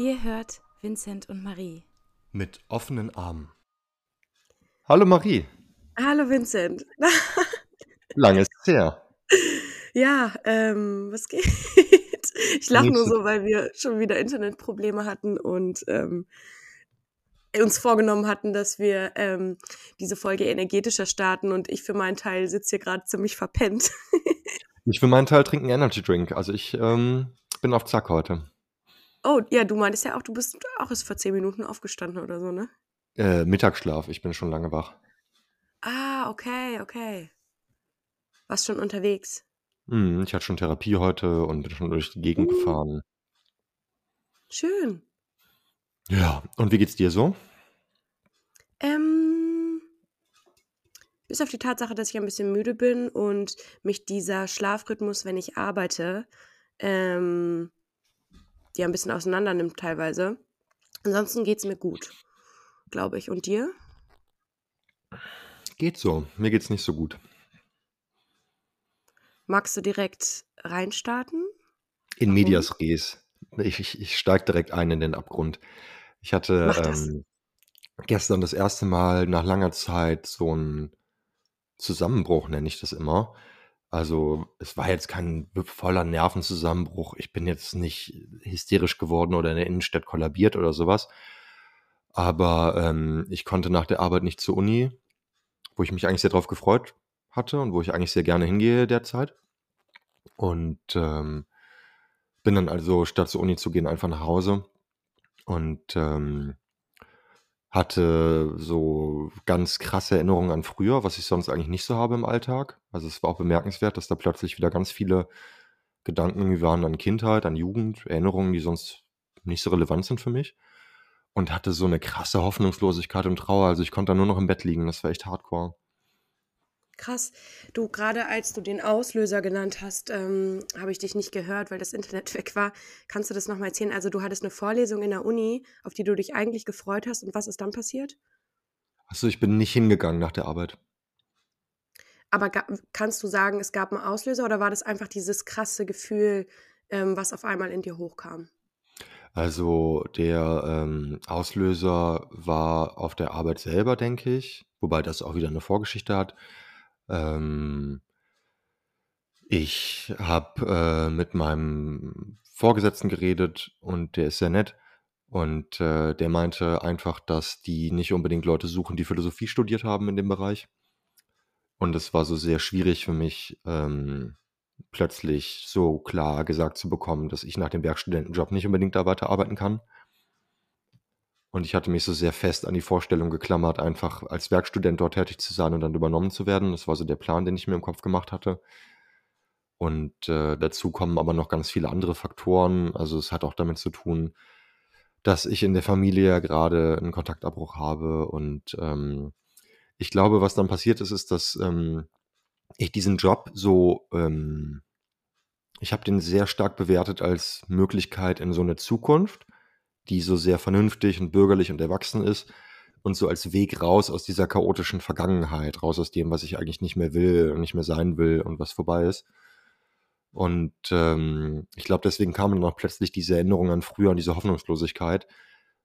Ihr hört Vincent und Marie. Mit offenen Armen. Hallo Marie. Hallo Vincent. Lange ist es her. Ja, ähm, was geht? Ich lache nur so, weil wir schon wieder Internetprobleme hatten und ähm, uns vorgenommen hatten, dass wir ähm, diese Folge energetischer starten und ich für meinen Teil sitze hier gerade ziemlich verpennt. ich für meinen Teil trinke einen Energy Drink. Also ich ähm, bin auf Zack heute. Oh, ja, du meintest ja auch, du bist auch erst vor zehn Minuten aufgestanden oder so, ne? Äh, Mittagsschlaf, ich bin schon lange wach. Ah, okay, okay. Warst schon unterwegs? Hm, ich hatte schon Therapie heute und bin schon durch die Gegend uh. gefahren. Schön. Ja, und wie geht's dir so? Ähm, bis auf die Tatsache, dass ich ein bisschen müde bin und mich dieser Schlafrhythmus, wenn ich arbeite, ähm, ja ein bisschen auseinander nimmt teilweise. Ansonsten geht's mir gut, glaube ich. Und dir? Geht so. Mir geht's nicht so gut. Magst du direkt reinstarten? In medias res. Ich, ich, ich steige direkt ein in den Abgrund. Ich hatte ähm, gestern das erste Mal nach langer Zeit so einen Zusammenbruch, nenne ich das immer. Also es war jetzt kein voller Nervenzusammenbruch. Ich bin jetzt nicht hysterisch geworden oder in der Innenstadt kollabiert oder sowas. Aber ähm, ich konnte nach der Arbeit nicht zur Uni, wo ich mich eigentlich sehr drauf gefreut hatte und wo ich eigentlich sehr gerne hingehe derzeit. Und ähm, bin dann also, statt zur Uni zu gehen, einfach nach Hause und ähm, hatte so ganz krasse Erinnerungen an früher, was ich sonst eigentlich nicht so habe im Alltag. Also es war auch bemerkenswert, dass da plötzlich wieder ganz viele Gedanken irgendwie waren an Kindheit, an Jugend, Erinnerungen, die sonst nicht so relevant sind für mich. Und hatte so eine krasse Hoffnungslosigkeit und Trauer. Also ich konnte da nur noch im Bett liegen. Das war echt hardcore. Krass. Du, gerade als du den Auslöser genannt hast, ähm, habe ich dich nicht gehört, weil das Internet weg war. Kannst du das nochmal erzählen? Also du hattest eine Vorlesung in der Uni, auf die du dich eigentlich gefreut hast. Und was ist dann passiert? Achso, ich bin nicht hingegangen nach der Arbeit. Aber kannst du sagen, es gab einen Auslöser oder war das einfach dieses krasse Gefühl, ähm, was auf einmal in dir hochkam? Also der ähm, Auslöser war auf der Arbeit selber, denke ich, wobei das auch wieder eine Vorgeschichte hat. Ähm, ich habe äh, mit meinem Vorgesetzten geredet und der ist sehr nett. Und äh, der meinte einfach, dass die nicht unbedingt Leute suchen, die Philosophie studiert haben in dem Bereich. Und es war so sehr schwierig für mich, ähm, plötzlich so klar gesagt zu bekommen, dass ich nach dem Werkstudentenjob nicht unbedingt da weiterarbeiten kann. Und ich hatte mich so sehr fest an die Vorstellung geklammert, einfach als Werkstudent dort tätig zu sein und dann übernommen zu werden. Das war so der Plan, den ich mir im Kopf gemacht hatte. Und äh, dazu kommen aber noch ganz viele andere Faktoren. Also es hat auch damit zu tun, dass ich in der Familie ja gerade einen Kontaktabbruch habe. Und ähm, ich glaube, was dann passiert ist, ist, dass ähm, ich diesen Job so, ähm, ich habe den sehr stark bewertet als Möglichkeit in so eine Zukunft die so sehr vernünftig und bürgerlich und erwachsen ist und so als Weg raus aus dieser chaotischen Vergangenheit, raus aus dem, was ich eigentlich nicht mehr will und nicht mehr sein will und was vorbei ist. Und ähm, ich glaube, deswegen kam dann auch plötzlich diese Erinnerung an früher und diese Hoffnungslosigkeit,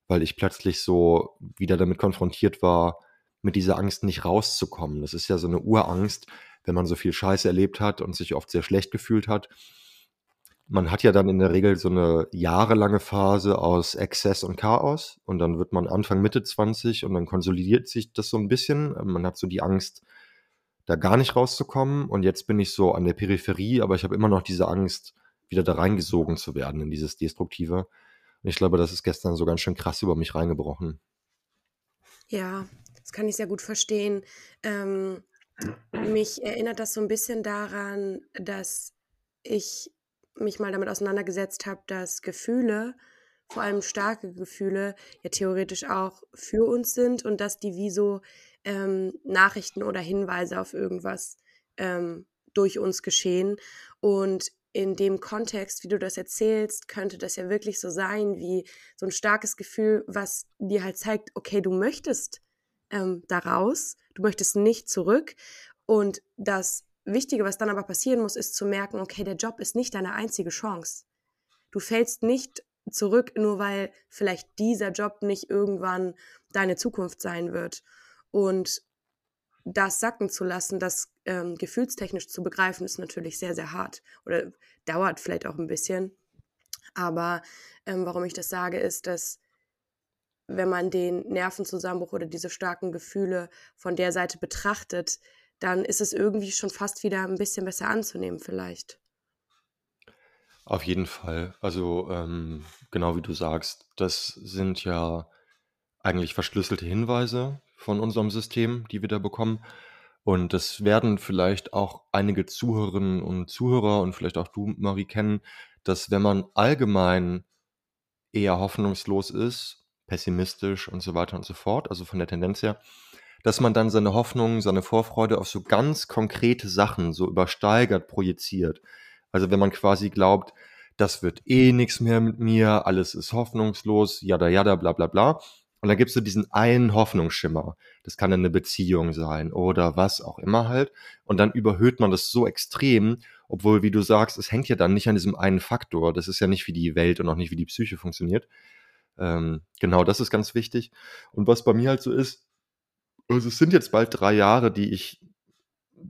weil ich plötzlich so wieder damit konfrontiert war, mit dieser Angst nicht rauszukommen. Das ist ja so eine Urangst, wenn man so viel Scheiße erlebt hat und sich oft sehr schlecht gefühlt hat man hat ja dann in der Regel so eine jahrelange Phase aus Exzess und Chaos und dann wird man Anfang, Mitte 20 und dann konsolidiert sich das so ein bisschen. Man hat so die Angst, da gar nicht rauszukommen und jetzt bin ich so an der Peripherie, aber ich habe immer noch diese Angst, wieder da reingesogen zu werden in dieses Destruktive. Und ich glaube, das ist gestern so ganz schön krass über mich reingebrochen. Ja, das kann ich sehr gut verstehen. Ähm, mich erinnert das so ein bisschen daran, dass ich mich mal damit auseinandergesetzt habe, dass Gefühle, vor allem starke Gefühle, ja theoretisch auch für uns sind und dass die wie so ähm, Nachrichten oder Hinweise auf irgendwas ähm, durch uns geschehen. Und in dem Kontext, wie du das erzählst, könnte das ja wirklich so sein, wie so ein starkes Gefühl, was dir halt zeigt, okay, du möchtest ähm, daraus, du möchtest nicht zurück und das Wichtige, was dann aber passieren muss, ist zu merken, okay, der Job ist nicht deine einzige Chance. Du fällst nicht zurück, nur weil vielleicht dieser Job nicht irgendwann deine Zukunft sein wird. Und das sacken zu lassen, das ähm, gefühlstechnisch zu begreifen, ist natürlich sehr, sehr hart oder dauert vielleicht auch ein bisschen. Aber ähm, warum ich das sage, ist, dass wenn man den Nervenzusammenbruch oder diese starken Gefühle von der Seite betrachtet, dann ist es irgendwie schon fast wieder ein bisschen besser anzunehmen vielleicht. Auf jeden Fall. Also ähm, genau wie du sagst, das sind ja eigentlich verschlüsselte Hinweise von unserem System, die wir da bekommen. Und das werden vielleicht auch einige Zuhörerinnen und Zuhörer und vielleicht auch du, Marie, kennen, dass wenn man allgemein eher hoffnungslos ist, pessimistisch und so weiter und so fort, also von der Tendenz her, dass man dann seine Hoffnung, seine Vorfreude auf so ganz konkrete Sachen so übersteigert projiziert. Also wenn man quasi glaubt, das wird eh nichts mehr mit mir, alles ist hoffnungslos, jada jada, bla bla bla. Und dann gibst du diesen einen Hoffnungsschimmer. Das kann eine Beziehung sein oder was auch immer halt. Und dann überhöht man das so extrem, obwohl, wie du sagst, es hängt ja dann nicht an diesem einen Faktor. Das ist ja nicht, wie die Welt und auch nicht, wie die Psyche funktioniert. Ähm, genau, das ist ganz wichtig. Und was bei mir halt so ist, also es sind jetzt bald drei Jahre, die ich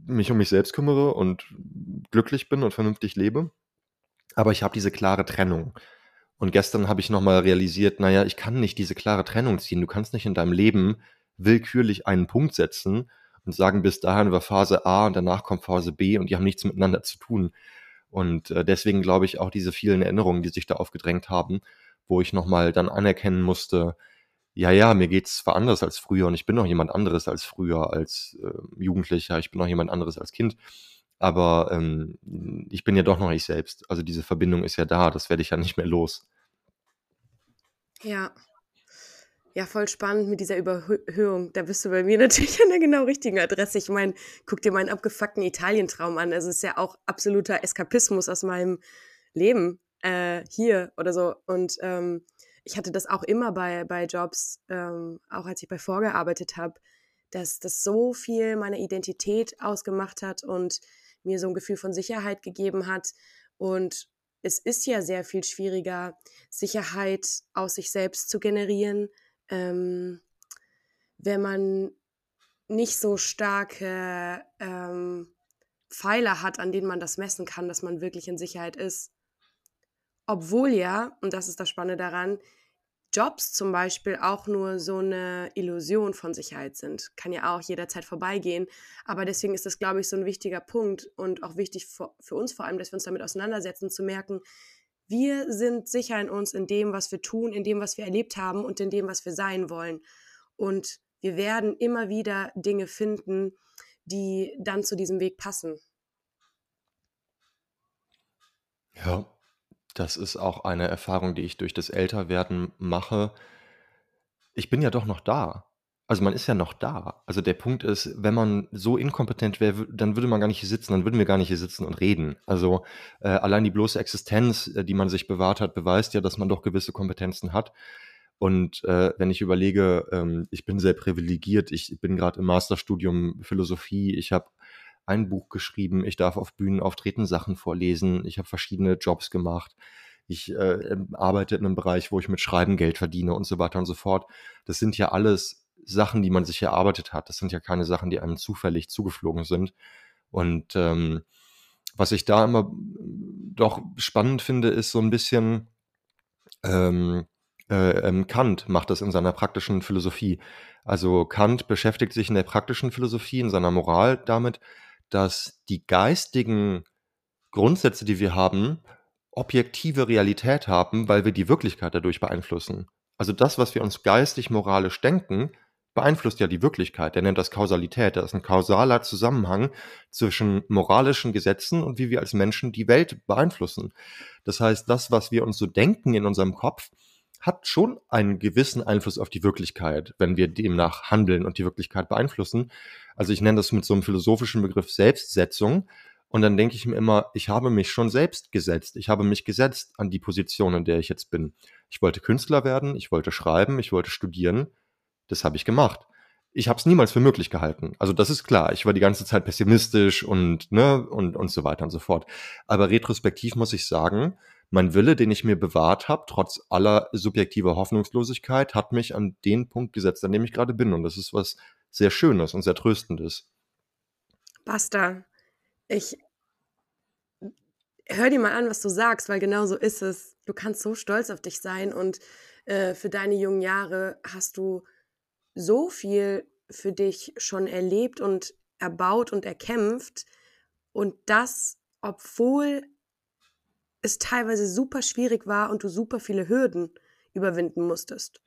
mich um mich selbst kümmere und glücklich bin und vernünftig lebe. Aber ich habe diese klare Trennung. Und gestern habe ich nochmal realisiert, naja, ich kann nicht diese klare Trennung ziehen. Du kannst nicht in deinem Leben willkürlich einen Punkt setzen und sagen, bis dahin war Phase A und danach kommt Phase B und die haben nichts miteinander zu tun. Und äh, deswegen glaube ich auch diese vielen Erinnerungen, die sich da aufgedrängt haben, wo ich nochmal dann anerkennen musste, ja, ja, mir geht's zwar anders als früher und ich bin noch jemand anderes als früher, als äh, Jugendlicher, ich bin noch jemand anderes als Kind, aber ähm, ich bin ja doch noch ich selbst. Also diese Verbindung ist ja da, das werde ich ja nicht mehr los. Ja. Ja, voll spannend mit dieser Überhöhung. Da bist du bei mir natürlich an der genau richtigen Adresse. Ich meine, guck dir meinen abgefuckten Italientraum an. Also es ist ja auch absoluter Eskapismus aus meinem Leben äh, hier oder so. Und ähm, ich hatte das auch immer bei, bei Jobs, ähm, auch als ich bei vorgearbeitet habe, dass das so viel meine Identität ausgemacht hat und mir so ein Gefühl von Sicherheit gegeben hat. Und es ist ja sehr viel schwieriger, Sicherheit aus sich selbst zu generieren, ähm, wenn man nicht so starke ähm, Pfeiler hat, an denen man das messen kann, dass man wirklich in Sicherheit ist. Obwohl ja, und das ist das Spannende daran, Jobs zum Beispiel auch nur so eine Illusion von Sicherheit sind. Kann ja auch jederzeit vorbeigehen. Aber deswegen ist das, glaube ich, so ein wichtiger Punkt und auch wichtig für, für uns vor allem, dass wir uns damit auseinandersetzen, zu merken, wir sind sicher in uns, in dem, was wir tun, in dem, was wir erlebt haben und in dem, was wir sein wollen. Und wir werden immer wieder Dinge finden, die dann zu diesem Weg passen. Ja, das ist auch eine Erfahrung, die ich durch das Älterwerden mache. Ich bin ja doch noch da. Also man ist ja noch da. Also der Punkt ist, wenn man so inkompetent wäre, dann würde man gar nicht hier sitzen, dann würden wir gar nicht hier sitzen und reden. Also äh, allein die bloße Existenz, äh, die man sich bewahrt hat, beweist ja, dass man doch gewisse Kompetenzen hat. Und äh, wenn ich überlege, ähm, ich bin sehr privilegiert, ich bin gerade im Masterstudium Philosophie, ich habe ein Buch geschrieben, ich darf auf Bühnen auftreten, Sachen vorlesen, ich habe verschiedene Jobs gemacht, ich äh, ähm, arbeite in einem Bereich, wo ich mit Schreiben Geld verdiene und so weiter und so fort. Das sind ja alles Sachen, die man sich erarbeitet hat. Das sind ja keine Sachen, die einem zufällig zugeflogen sind. Und ähm, was ich da immer doch spannend finde, ist so ein bisschen, ähm, äh, ähm, Kant macht das in seiner praktischen Philosophie. Also Kant beschäftigt sich in der praktischen Philosophie, in seiner Moral damit, dass die geistigen Grundsätze, die wir haben, objektive Realität haben, weil wir die Wirklichkeit dadurch beeinflussen. Also das, was wir uns geistig moralisch denken, beeinflusst ja die Wirklichkeit. Er nennt das Kausalität. Das ist ein kausaler Zusammenhang zwischen moralischen Gesetzen und wie wir als Menschen die Welt beeinflussen. Das heißt, das, was wir uns so denken in unserem Kopf, hat schon einen gewissen Einfluss auf die Wirklichkeit, wenn wir demnach handeln und die Wirklichkeit beeinflussen. Also ich nenne das mit so einem philosophischen Begriff Selbstsetzung. Und dann denke ich mir immer, ich habe mich schon selbst gesetzt. Ich habe mich gesetzt an die Position, in der ich jetzt bin. Ich wollte Künstler werden, ich wollte schreiben, ich wollte studieren. Das habe ich gemacht. Ich habe es niemals für möglich gehalten. Also das ist klar. Ich war die ganze Zeit pessimistisch und ne und und so weiter und so fort. Aber retrospektiv muss ich sagen, mein Wille, den ich mir bewahrt habe, trotz aller subjektiver Hoffnungslosigkeit, hat mich an den Punkt gesetzt, an dem ich gerade bin. Und das ist was sehr Schönes und sehr Tröstendes. Basta. Ich hör dir mal an, was du sagst, weil genau so ist es. Du kannst so stolz auf dich sein und äh, für deine jungen Jahre hast du so viel für dich schon erlebt und erbaut und erkämpft. Und das, obwohl es teilweise super schwierig war und du super viele Hürden überwinden musstest.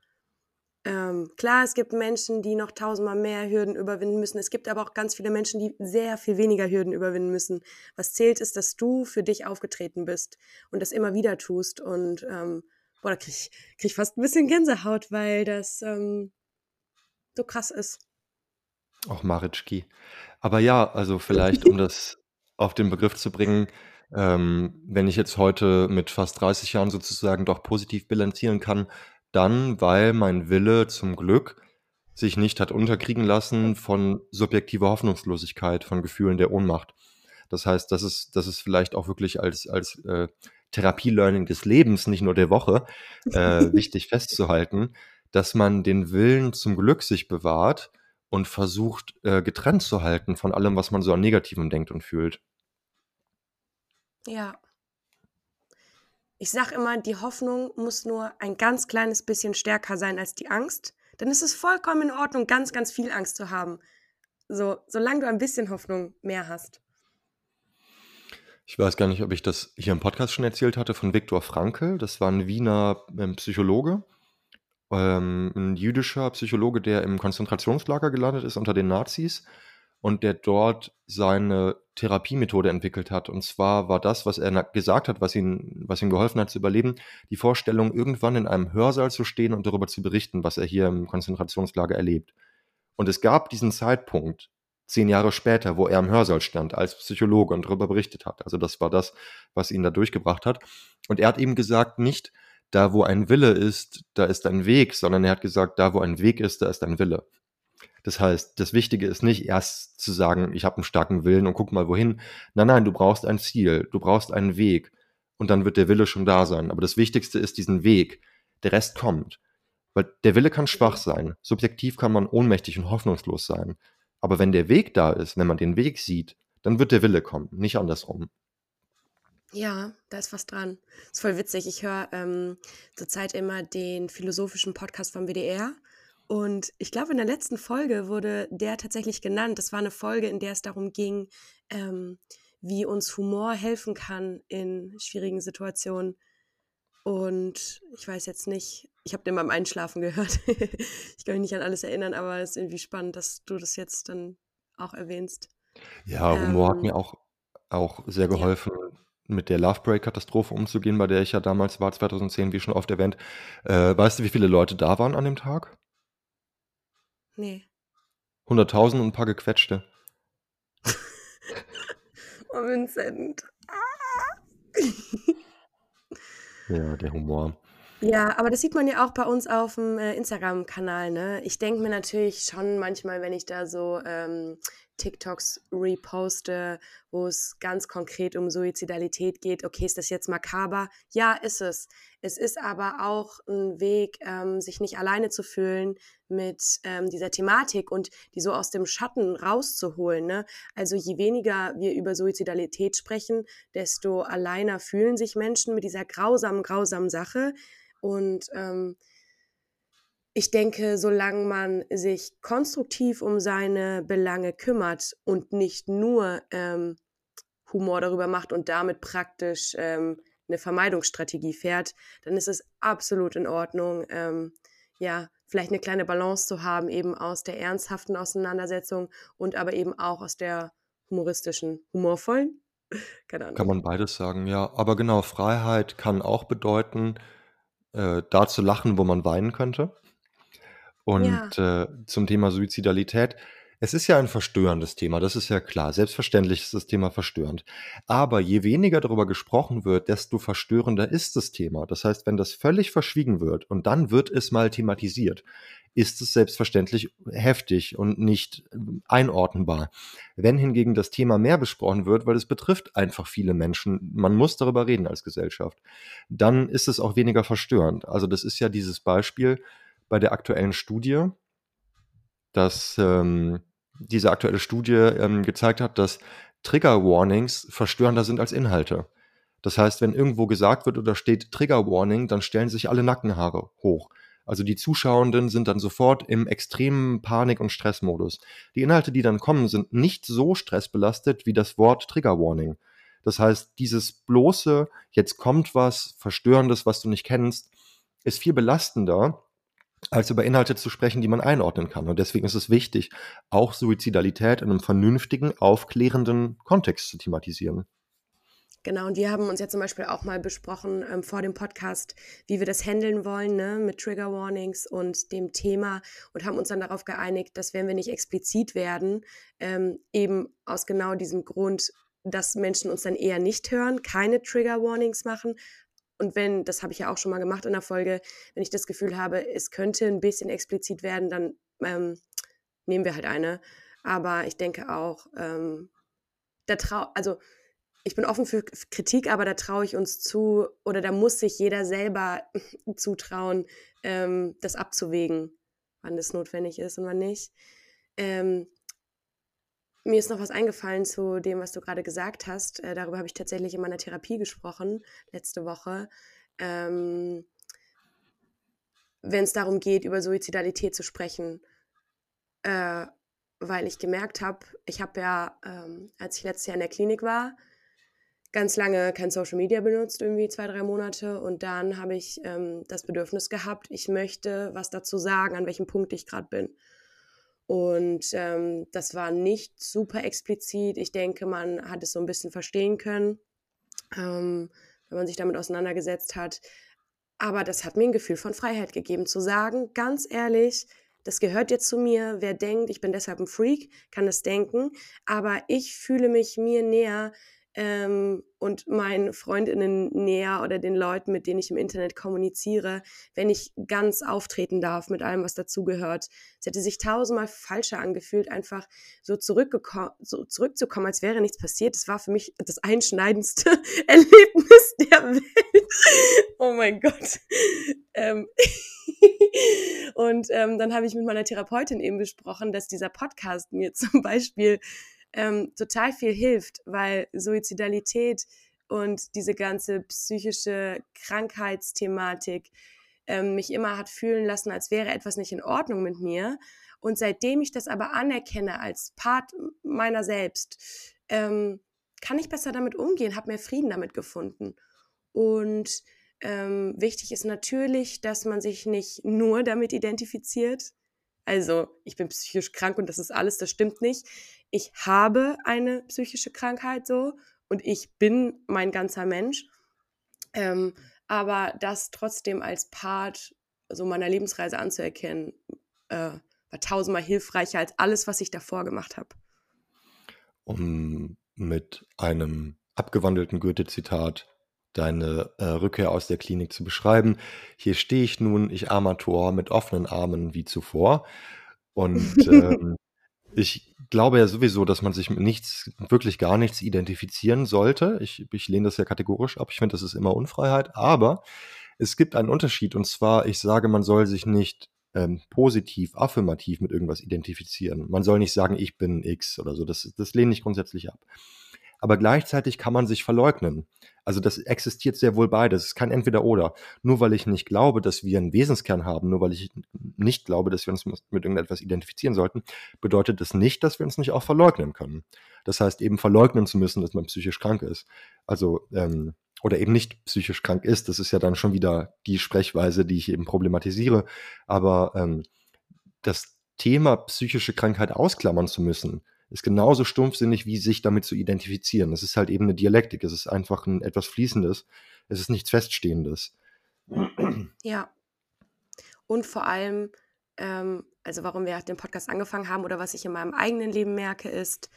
Ähm, klar, es gibt Menschen, die noch tausendmal mehr Hürden überwinden müssen. Es gibt aber auch ganz viele Menschen, die sehr viel weniger Hürden überwinden müssen. Was zählt, ist, dass du für dich aufgetreten bist und das immer wieder tust. Und ähm, boah, da krieg ich, krieg ich fast ein bisschen Gänsehaut, weil das ähm, so krass ist. Auch Maritschki. Aber ja, also vielleicht, um das auf den Begriff zu bringen, ähm, wenn ich jetzt heute mit fast 30 Jahren sozusagen doch positiv bilanzieren kann, dann, weil mein Wille zum Glück sich nicht hat unterkriegen lassen von subjektiver Hoffnungslosigkeit, von Gefühlen der Ohnmacht. Das heißt, das ist, das ist vielleicht auch wirklich als, als äh, Therapie-Learning des Lebens, nicht nur der Woche, äh, wichtig festzuhalten, dass man den Willen zum Glück sich bewahrt und versucht, äh, getrennt zu halten von allem, was man so an Negativem denkt und fühlt. Ja. Ich sage immer, die Hoffnung muss nur ein ganz kleines bisschen stärker sein als die Angst. Dann ist es vollkommen in Ordnung, ganz, ganz viel Angst zu haben. So, solange du ein bisschen Hoffnung mehr hast. Ich weiß gar nicht, ob ich das hier im Podcast schon erzählt hatte von Viktor Frankl. Das war ein Wiener ähm, Psychologe, ähm, ein jüdischer Psychologe, der im Konzentrationslager gelandet ist unter den Nazis und der dort seine Therapiemethode entwickelt hat. Und zwar war das, was er gesagt hat, was ihm, was ihm geholfen hat zu überleben, die Vorstellung, irgendwann in einem Hörsaal zu stehen und darüber zu berichten, was er hier im Konzentrationslager erlebt. Und es gab diesen Zeitpunkt, zehn Jahre später, wo er im Hörsaal stand als Psychologe und darüber berichtet hat. Also das war das, was ihn da durchgebracht hat. Und er hat eben gesagt, nicht da, wo ein Wille ist, da ist ein Weg, sondern er hat gesagt, da, wo ein Weg ist, da ist ein Wille. Das heißt, das Wichtige ist nicht erst zu sagen, ich habe einen starken Willen und guck mal wohin. Nein, nein, du brauchst ein Ziel, du brauchst einen Weg und dann wird der Wille schon da sein. Aber das Wichtigste ist diesen Weg. Der Rest kommt. Weil der Wille kann schwach sein. Subjektiv kann man ohnmächtig und hoffnungslos sein. Aber wenn der Weg da ist, wenn man den Weg sieht, dann wird der Wille kommen, nicht andersrum. Ja, da ist was dran. Ist voll witzig. Ich höre ähm, zurzeit immer den philosophischen Podcast vom WDR und ich glaube, in der letzten Folge wurde der tatsächlich genannt. Das war eine Folge, in der es darum ging, ähm, wie uns Humor helfen kann in schwierigen Situationen. Und ich weiß jetzt nicht, ich habe den beim Einschlafen gehört. ich kann mich nicht an alles erinnern, aber es ist irgendwie spannend, dass du das jetzt dann auch erwähnst. Ja, Humor ähm, hat mir auch, auch sehr geholfen, ja. mit der Lovebreak-Katastrophe umzugehen, bei der ich ja damals war, 2010, wie schon oft erwähnt. Äh, weißt du, wie viele Leute da waren an dem Tag? Nee. 100.000 und ein paar gequetschte. oh, Vincent. Ah. ja, der Humor. Ja, aber das sieht man ja auch bei uns auf dem äh, Instagram-Kanal, ne? Ich denke mir natürlich schon manchmal, wenn ich da so ähm, TikToks reposte, wo es ganz konkret um Suizidalität geht. Okay, ist das jetzt makaber? Ja, ist es. Es ist aber auch ein Weg, ähm, sich nicht alleine zu fühlen mit ähm, dieser Thematik und die so aus dem Schatten rauszuholen. Ne? Also je weniger wir über Suizidalität sprechen, desto alleiner fühlen sich Menschen mit dieser grausamen, grausamen Sache. Und ähm, ich denke, solange man sich konstruktiv um seine Belange kümmert und nicht nur ähm, Humor darüber macht und damit praktisch ähm, eine Vermeidungsstrategie fährt, dann ist es absolut in Ordnung, ähm, ja, vielleicht eine kleine Balance zu haben, eben aus der ernsthaften Auseinandersetzung und aber eben auch aus der humoristischen, humorvollen. Keine Ahnung. Kann man beides sagen, ja. Aber genau, Freiheit kann auch bedeuten, äh, da zu lachen, wo man weinen könnte. Und ja. äh, zum Thema Suizidalität. Es ist ja ein verstörendes Thema, das ist ja klar. Selbstverständlich ist das Thema verstörend. Aber je weniger darüber gesprochen wird, desto verstörender ist das Thema. Das heißt, wenn das völlig verschwiegen wird und dann wird es mal thematisiert, ist es selbstverständlich heftig und nicht äh, einordnbar. Wenn hingegen das Thema mehr besprochen wird, weil es betrifft einfach viele Menschen, man muss darüber reden als Gesellschaft, dann ist es auch weniger verstörend. Also das ist ja dieses Beispiel bei der aktuellen Studie, dass ähm, diese aktuelle Studie ähm, gezeigt hat, dass Trigger Warnings verstörender sind als Inhalte. Das heißt, wenn irgendwo gesagt wird oder steht Trigger Warning, dann stellen sich alle Nackenhaare hoch. Also die Zuschauenden sind dann sofort im extremen Panik- und Stressmodus. Die Inhalte, die dann kommen, sind nicht so stressbelastet wie das Wort Trigger Warning. Das heißt, dieses bloße, jetzt kommt was Verstörendes, was du nicht kennst, ist viel belastender, als über Inhalte zu sprechen, die man einordnen kann. Und deswegen ist es wichtig, auch Suizidalität in einem vernünftigen, aufklärenden Kontext zu thematisieren. Genau, und wir haben uns ja zum Beispiel auch mal besprochen ähm, vor dem Podcast, wie wir das handeln wollen, ne, mit Trigger Warnings und dem Thema und haben uns dann darauf geeinigt, dass wenn wir nicht explizit werden, ähm, eben aus genau diesem Grund, dass Menschen uns dann eher nicht hören, keine Trigger Warnings machen, und wenn, das habe ich ja auch schon mal gemacht in der Folge, wenn ich das Gefühl habe, es könnte ein bisschen explizit werden, dann ähm, nehmen wir halt eine. Aber ich denke auch, ähm, da trau also ich bin offen für Kritik, aber da traue ich uns zu oder da muss sich jeder selber zutrauen, ähm, das abzuwägen, wann das notwendig ist und wann nicht. Ähm, mir ist noch was eingefallen zu dem, was du gerade gesagt hast. Äh, darüber habe ich tatsächlich in meiner Therapie gesprochen, letzte Woche. Ähm, Wenn es darum geht, über Suizidalität zu sprechen. Äh, weil ich gemerkt habe, ich habe ja, ähm, als ich letztes Jahr in der Klinik war, ganz lange kein Social Media benutzt, irgendwie zwei, drei Monate. Und dann habe ich ähm, das Bedürfnis gehabt, ich möchte was dazu sagen, an welchem Punkt ich gerade bin. Und ähm, das war nicht super explizit. Ich denke, man hat es so ein bisschen verstehen können, ähm, wenn man sich damit auseinandergesetzt hat. Aber das hat mir ein Gefühl von Freiheit gegeben, zu sagen, ganz ehrlich, das gehört jetzt zu mir. Wer denkt, ich bin deshalb ein Freak, kann das denken. Aber ich fühle mich mir näher, ähm, und meinen Freundinnen näher oder den Leuten, mit denen ich im Internet kommuniziere, wenn ich ganz auftreten darf mit allem, was dazugehört. Es hätte sich tausendmal falscher angefühlt, einfach so, so zurückzukommen, als wäre nichts passiert. Das war für mich das einschneidendste Erlebnis der Welt. oh mein Gott. Ähm und ähm, dann habe ich mit meiner Therapeutin eben besprochen, dass dieser Podcast mir zum Beispiel ähm, total viel hilft, weil Suizidalität und diese ganze psychische Krankheitsthematik ähm, mich immer hat fühlen lassen, als wäre etwas nicht in Ordnung mit mir. Und seitdem ich das aber anerkenne als Part meiner selbst, ähm, kann ich besser damit umgehen, habe mehr Frieden damit gefunden. Und ähm, wichtig ist natürlich, dass man sich nicht nur damit identifiziert. Also, ich bin psychisch krank und das ist alles, das stimmt nicht ich habe eine psychische Krankheit so und ich bin mein ganzer Mensch. Ähm, aber das trotzdem als Part so meiner Lebensreise anzuerkennen, äh, war tausendmal hilfreicher als alles, was ich davor gemacht habe. Um mit einem abgewandelten Goethe-Zitat deine äh, Rückkehr aus der Klinik zu beschreiben. Hier stehe ich nun, ich armer Tor, mit offenen Armen wie zuvor. Und ähm, ich glaube ja sowieso, dass man sich mit nichts, wirklich gar nichts identifizieren sollte. Ich, ich lehne das ja kategorisch ab. Ich finde, das ist immer Unfreiheit. Aber es gibt einen Unterschied. Und zwar, ich sage, man soll sich nicht ähm, positiv, affirmativ mit irgendwas identifizieren. Man soll nicht sagen, ich bin X oder so. Das, das lehne ich grundsätzlich ab aber gleichzeitig kann man sich verleugnen. Also das existiert sehr wohl beides. Es ist kein Entweder-Oder. Nur weil ich nicht glaube, dass wir einen Wesenskern haben, nur weil ich nicht glaube, dass wir uns mit irgendetwas identifizieren sollten, bedeutet das nicht, dass wir uns nicht auch verleugnen können. Das heißt, eben verleugnen zu müssen, dass man psychisch krank ist. Also, ähm, oder eben nicht psychisch krank ist. Das ist ja dann schon wieder die Sprechweise, die ich eben problematisiere. Aber ähm, das Thema psychische Krankheit ausklammern zu müssen, ist genauso stumpfsinnig, wie sich damit zu identifizieren. Es ist halt eben eine Dialektik, es ist einfach ein etwas Fließendes, es ist nichts Feststehendes. Ja. Und vor allem, ähm, also warum wir den Podcast angefangen haben oder was ich in meinem eigenen Leben merke, ist,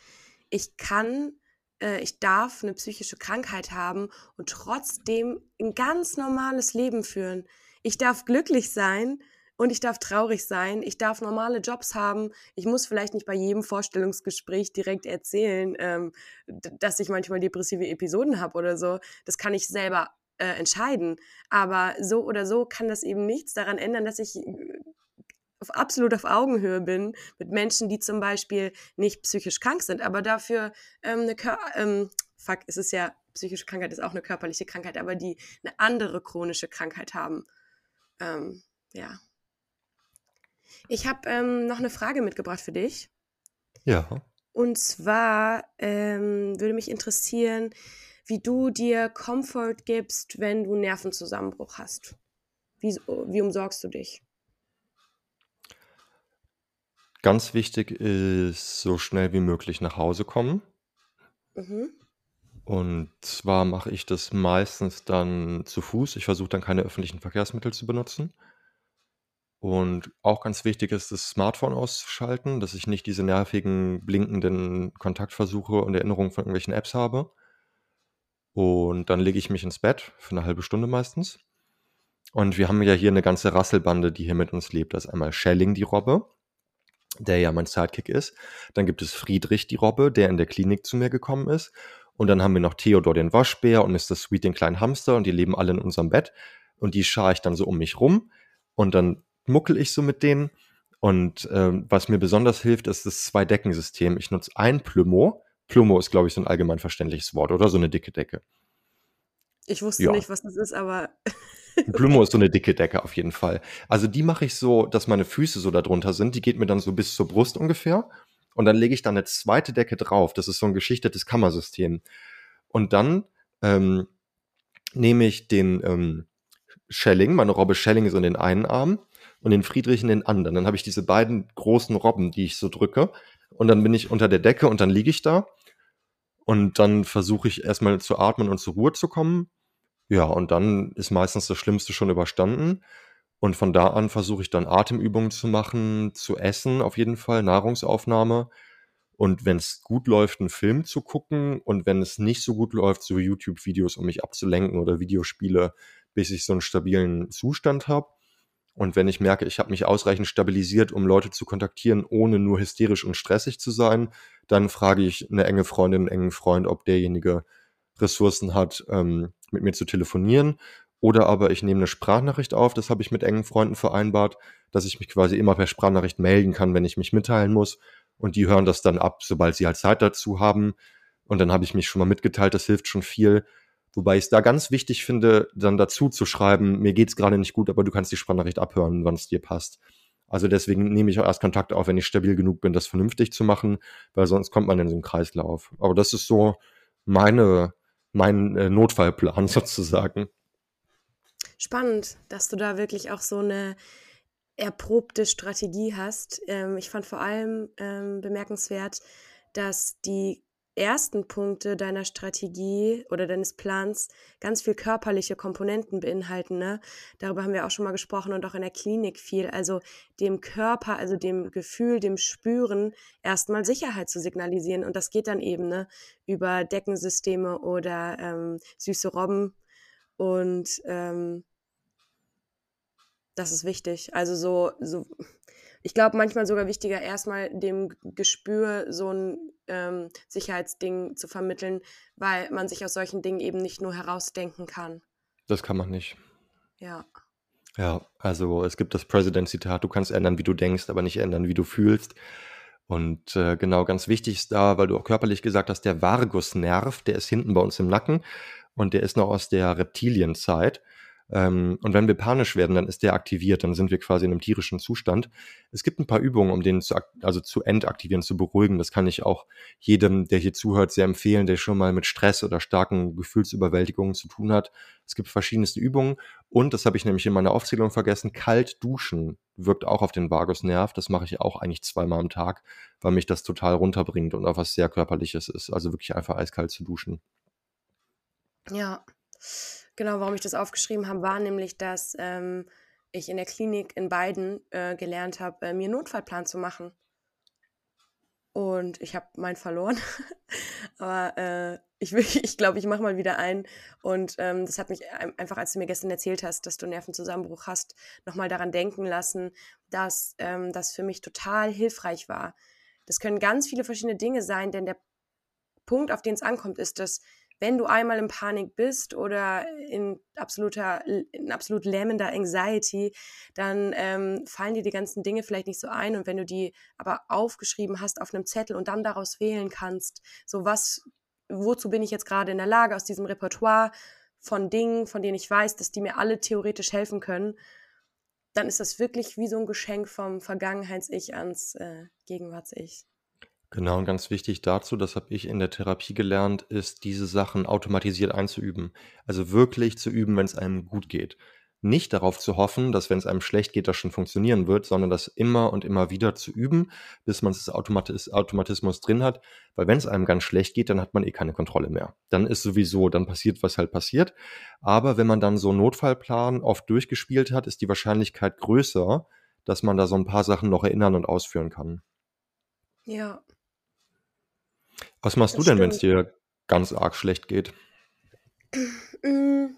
ich kann, äh, ich darf eine psychische Krankheit haben und trotzdem ein ganz normales Leben führen. Ich darf glücklich sein und ich darf traurig sein. Ich darf normale Jobs haben. Ich muss vielleicht nicht bei jedem Vorstellungsgespräch direkt erzählen, ähm, dass ich manchmal depressive Episoden habe oder so. Das kann ich selber äh, entscheiden. Aber so oder so kann das eben nichts daran ändern, dass ich äh, auf, absolut auf Augenhöhe bin mit Menschen, die zum Beispiel nicht psychisch krank sind, aber dafür ähm, eine Kör ähm, fuck, es ist ja psychische Krankheit ist auch eine körperliche Krankheit, aber die eine andere chronische Krankheit haben. Ähm, ja. Ich habe ähm, noch eine Frage mitgebracht für dich. Ja. Und zwar ähm, würde mich interessieren, wie du dir Comfort gibst, wenn du Nervenzusammenbruch hast. Wie, wie umsorgst du dich? Ganz wichtig ist, so schnell wie möglich nach Hause kommen. Mhm. Und zwar mache ich das meistens dann zu Fuß. Ich versuche dann keine öffentlichen Verkehrsmittel zu benutzen. Und auch ganz wichtig ist, das Smartphone auszuschalten, dass ich nicht diese nervigen, blinkenden Kontaktversuche und Erinnerungen von irgendwelchen Apps habe. Und dann lege ich mich ins Bett für eine halbe Stunde meistens. Und wir haben ja hier eine ganze Rasselbande, die hier mit uns lebt. Das ist einmal Schelling, die Robbe der ja mein Sidekick ist. Dann gibt es Friedrich, die Robbe, der in der Klinik zu mir gekommen ist. Und dann haben wir noch Theodor, den Waschbär und Mr. Sweet, den kleinen Hamster. Und die leben alle in unserem Bett. Und die schaue ich dann so um mich rum. Und dann muckel ich so mit denen. Und ähm, was mir besonders hilft, ist das Zwei-Decken-System. Ich nutze ein Plumo. Plumo ist, glaube ich, so ein allgemein verständliches Wort oder so eine dicke Decke. Ich wusste ja. nicht, was das ist, aber Plumo ist so eine dicke Decke auf jeden Fall. Also die mache ich so, dass meine Füße so darunter sind. Die geht mir dann so bis zur Brust ungefähr. Und dann lege ich da eine zweite Decke drauf. Das ist so ein geschichtetes Kammersystem. Und dann ähm, nehme ich den ähm, Schelling, meine Robbe Schelling ist in den einen Arm und den Friedrich in den anderen. Dann habe ich diese beiden großen Robben, die ich so drücke. Und dann bin ich unter der Decke und dann liege ich da. Und dann versuche ich erstmal zu atmen und zur Ruhe zu kommen. Ja, und dann ist meistens das Schlimmste schon überstanden. Und von da an versuche ich dann Atemübungen zu machen, zu essen auf jeden Fall, Nahrungsaufnahme. Und wenn es gut läuft, einen Film zu gucken. Und wenn es nicht so gut läuft, so YouTube-Videos, um mich abzulenken oder Videospiele, bis ich so einen stabilen Zustand habe. Und wenn ich merke, ich habe mich ausreichend stabilisiert, um Leute zu kontaktieren, ohne nur hysterisch und stressig zu sein, dann frage ich eine enge Freundin, einen engen Freund, ob derjenige Ressourcen hat, ähm, mit mir zu telefonieren. Oder aber ich nehme eine Sprachnachricht auf, das habe ich mit engen Freunden vereinbart, dass ich mich quasi immer per Sprachnachricht melden kann, wenn ich mich mitteilen muss. Und die hören das dann ab, sobald sie halt Zeit dazu haben. Und dann habe ich mich schon mal mitgeteilt, das hilft schon viel. Wobei ich es da ganz wichtig finde, dann dazu zu schreiben, mir geht's gerade nicht gut, aber du kannst die Sprachnachricht abhören, wann es dir passt. Also deswegen nehme ich auch erst Kontakt auf, wenn ich stabil genug bin, das vernünftig zu machen, weil sonst kommt man in so einen Kreislauf. Aber das ist so meine mein äh, Notfallplan sozusagen. Spannend, dass du da wirklich auch so eine erprobte Strategie hast. Ähm, ich fand vor allem ähm, bemerkenswert, dass die ersten Punkte deiner Strategie oder deines Plans ganz viel körperliche Komponenten beinhalten. Ne? Darüber haben wir auch schon mal gesprochen und auch in der Klinik viel. Also dem Körper, also dem Gefühl, dem Spüren erstmal Sicherheit zu signalisieren. Und das geht dann eben ne, über Deckensysteme oder ähm, süße Robben. Und ähm, das ist wichtig. Also so, so ich glaube, manchmal sogar wichtiger, erstmal dem Gespür so ein ähm, Sicherheitsding zu vermitteln, weil man sich aus solchen Dingen eben nicht nur herausdenken kann. Das kann man nicht. Ja. Ja, also es gibt das President-Zitat, du kannst ändern, wie du denkst, aber nicht ändern, wie du fühlst. Und äh, genau, ganz wichtig ist da, weil du auch körperlich gesagt hast, der Vagusnerv, der ist hinten bei uns im Nacken und der ist noch aus der Reptilienzeit. Ähm, und wenn wir panisch werden, dann ist der aktiviert, dann sind wir quasi in einem tierischen Zustand. Es gibt ein paar Übungen, um den zu, also zu entaktivieren, zu beruhigen. Das kann ich auch jedem, der hier zuhört, sehr empfehlen, der schon mal mit Stress oder starken Gefühlsüberwältigungen zu tun hat. Es gibt verschiedenste Übungen und, das habe ich nämlich in meiner Aufzählung vergessen, kalt duschen wirkt auch auf den Vagusnerv. Das mache ich auch eigentlich zweimal am Tag, weil mich das total runterbringt und auch was sehr körperliches ist. Also wirklich einfach eiskalt zu duschen. Ja. Genau, warum ich das aufgeschrieben habe, war nämlich, dass ähm, ich in der Klinik in beiden äh, gelernt habe, äh, mir einen Notfallplan zu machen. Und ich habe meinen verloren. Aber äh, ich, ich glaube, ich mache mal wieder ein. Und ähm, das hat mich einfach, als du mir gestern erzählt hast, dass du einen Nervenzusammenbruch hast, nochmal daran denken lassen, dass ähm, das für mich total hilfreich war. Das können ganz viele verschiedene Dinge sein, denn der Punkt, auf den es ankommt, ist, dass wenn du einmal in Panik bist oder in absoluter, in absolut lähmender Anxiety, dann ähm, fallen dir die ganzen Dinge vielleicht nicht so ein. Und wenn du die aber aufgeschrieben hast auf einem Zettel und dann daraus wählen kannst, so was, wozu bin ich jetzt gerade in der Lage aus diesem Repertoire von Dingen, von denen ich weiß, dass die mir alle theoretisch helfen können, dann ist das wirklich wie so ein Geschenk vom Vergangenheits-Ich ans äh, Gegenwarts-Ich. Genau, und ganz wichtig dazu, das habe ich in der Therapie gelernt, ist, diese Sachen automatisiert einzuüben. Also wirklich zu üben, wenn es einem gut geht. Nicht darauf zu hoffen, dass wenn es einem schlecht geht, das schon funktionieren wird, sondern das immer und immer wieder zu üben, bis man es Automatis Automatismus drin hat. Weil wenn es einem ganz schlecht geht, dann hat man eh keine Kontrolle mehr. Dann ist sowieso, dann passiert, was halt passiert. Aber wenn man dann so Notfallplan oft durchgespielt hat, ist die Wahrscheinlichkeit größer, dass man da so ein paar Sachen noch erinnern und ausführen kann. Ja, was machst das du denn, wenn es dir ganz arg schlecht geht? Mm,